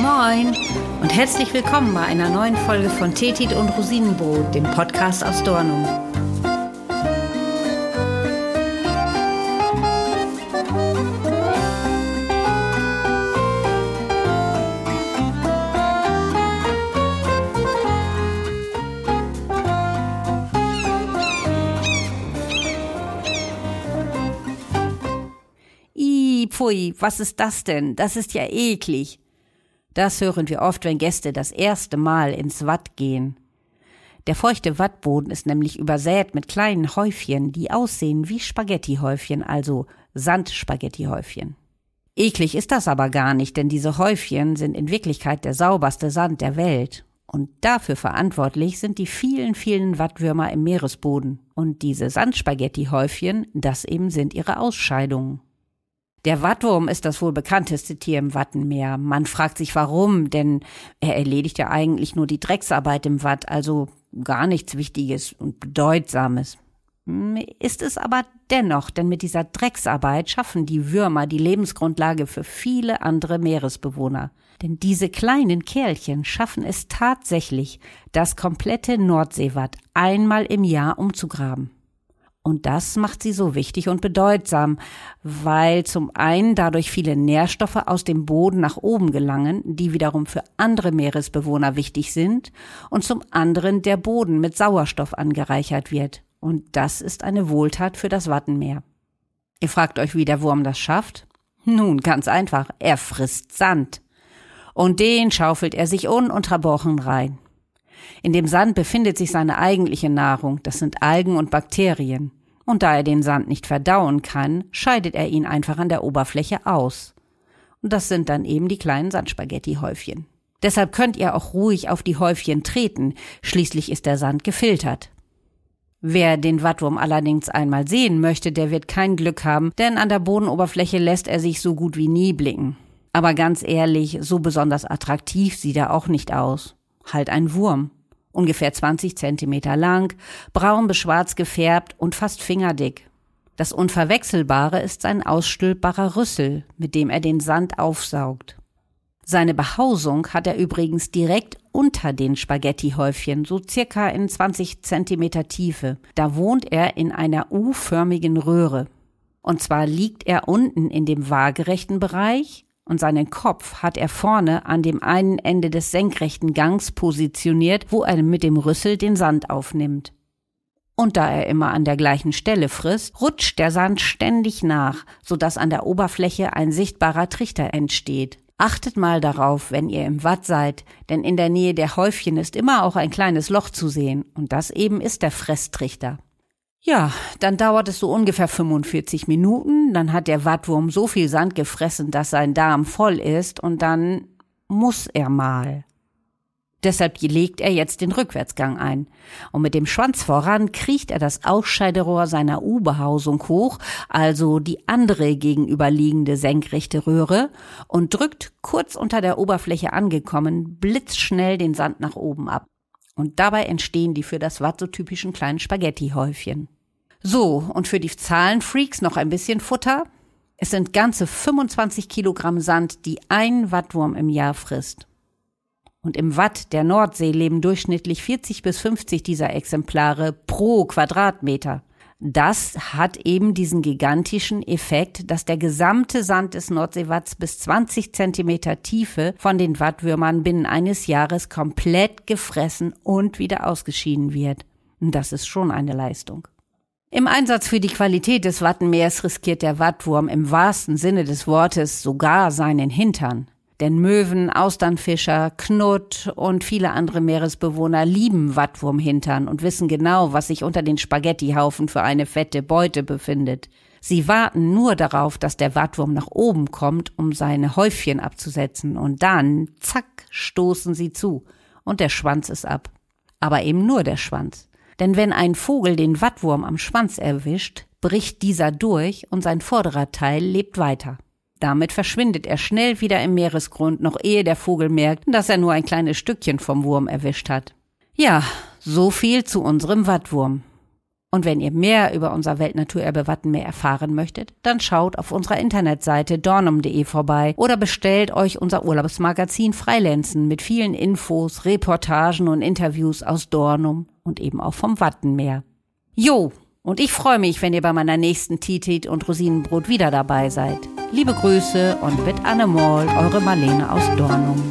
Moin und herzlich willkommen bei einer neuen Folge von Tetit und Rosinenbrot, dem Podcast aus Dornum. Ih, pfui, was ist das denn? Das ist ja eklig. Das hören wir oft, wenn Gäste das erste Mal ins Watt gehen. Der feuchte Wattboden ist nämlich übersät mit kleinen Häufchen, die aussehen wie Spaghettihäufchen, also Sandspaghettihäufchen. Eklig ist das aber gar nicht, denn diese Häufchen sind in Wirklichkeit der sauberste Sand der Welt. Und dafür verantwortlich sind die vielen, vielen Wattwürmer im Meeresboden. Und diese Sandspaghettihäufchen, das eben sind ihre Ausscheidungen. Der Wattwurm ist das wohl bekannteste Tier im Wattenmeer. Man fragt sich warum, denn er erledigt ja eigentlich nur die Drecksarbeit im Watt, also gar nichts Wichtiges und Bedeutsames. Hm, ist es aber dennoch, denn mit dieser Drecksarbeit schaffen die Würmer die Lebensgrundlage für viele andere Meeresbewohner. Denn diese kleinen Kerlchen schaffen es tatsächlich, das komplette Nordseewatt einmal im Jahr umzugraben. Und das macht sie so wichtig und bedeutsam, weil zum einen dadurch viele Nährstoffe aus dem Boden nach oben gelangen, die wiederum für andere Meeresbewohner wichtig sind, und zum anderen der Boden mit Sauerstoff angereichert wird. Und das ist eine Wohltat für das Wattenmeer. Ihr fragt euch, wie der Wurm das schafft? Nun, ganz einfach, er frisst Sand. Und den schaufelt er sich ununterbrochen rein. In dem Sand befindet sich seine eigentliche Nahrung, das sind Algen und Bakterien. Und da er den Sand nicht verdauen kann, scheidet er ihn einfach an der Oberfläche aus. Und das sind dann eben die kleinen Sandspaghetti-Häufchen. Deshalb könnt ihr auch ruhig auf die Häufchen treten, schließlich ist der Sand gefiltert. Wer den Wattwurm allerdings einmal sehen möchte, der wird kein Glück haben, denn an der Bodenoberfläche lässt er sich so gut wie nie blicken. Aber ganz ehrlich, so besonders attraktiv sieht er auch nicht aus halt ein Wurm. Ungefähr 20 Zentimeter lang, braun bis schwarz gefärbt und fast fingerdick. Das Unverwechselbare ist sein ausstülpbarer Rüssel, mit dem er den Sand aufsaugt. Seine Behausung hat er übrigens direkt unter den Spaghettihäufchen, so circa in 20 Zentimeter Tiefe. Da wohnt er in einer U-förmigen Röhre. Und zwar liegt er unten in dem waagerechten Bereich und seinen Kopf hat er vorne an dem einen Ende des senkrechten Gangs positioniert, wo er mit dem Rüssel den Sand aufnimmt. Und da er immer an der gleichen Stelle frisst, rutscht der Sand ständig nach, so dass an der Oberfläche ein sichtbarer Trichter entsteht. Achtet mal darauf, wenn ihr im Watt seid, denn in der Nähe der Häufchen ist immer auch ein kleines Loch zu sehen, und das eben ist der Fresstrichter. Ja, dann dauert es so ungefähr 45 Minuten, dann hat der Wattwurm so viel Sand gefressen, dass sein Darm voll ist und dann muss er mal. Deshalb legt er jetzt den Rückwärtsgang ein. Und mit dem Schwanz voran kriecht er das Ausscheiderohr seiner U-Behausung hoch, also die andere gegenüberliegende senkrechte Röhre, und drückt kurz unter der Oberfläche angekommen blitzschnell den Sand nach oben ab. Und dabei entstehen die für das Watt so typischen kleinen Spaghetti-Häufchen. So, und für die Zahlenfreaks noch ein bisschen Futter. Es sind ganze 25 Kilogramm Sand, die ein Wattwurm im Jahr frisst. Und im Watt der Nordsee leben durchschnittlich 40 bis 50 dieser Exemplare pro Quadratmeter. Das hat eben diesen gigantischen Effekt, dass der gesamte Sand des Nordseewatts bis 20 Zentimeter Tiefe von den Wattwürmern binnen eines Jahres komplett gefressen und wieder ausgeschieden wird. Das ist schon eine Leistung. Im Einsatz für die Qualität des Wattenmeers riskiert der Wattwurm im wahrsten Sinne des Wortes sogar seinen Hintern. Denn Möwen, Austernfischer, Knutt und viele andere Meeresbewohner lieben Wattwurmhintern und wissen genau, was sich unter den Spaghettihaufen für eine fette Beute befindet. Sie warten nur darauf, dass der Wattwurm nach oben kommt, um seine Häufchen abzusetzen, und dann, zack, stoßen sie zu, und der Schwanz ist ab. Aber eben nur der Schwanz. Denn wenn ein Vogel den Wattwurm am Schwanz erwischt, bricht dieser durch und sein vorderer Teil lebt weiter. Damit verschwindet er schnell wieder im Meeresgrund, noch ehe der Vogel merkt, dass er nur ein kleines Stückchen vom Wurm erwischt hat. Ja, so viel zu unserem Wattwurm. Und wenn ihr mehr über unser Weltnaturerbe Wattenmeer erfahren möchtet, dann schaut auf unserer Internetseite dornum.de vorbei oder bestellt euch unser Urlaubsmagazin Freilenzen mit vielen Infos, Reportagen und Interviews aus Dornum und eben auch vom Wattenmeer. Jo, und ich freue mich, wenn ihr bei meiner nächsten Titit und Rosinenbrot wieder dabei seid. Liebe Grüße und mit Anne Moll, eure Marlene aus Dornum.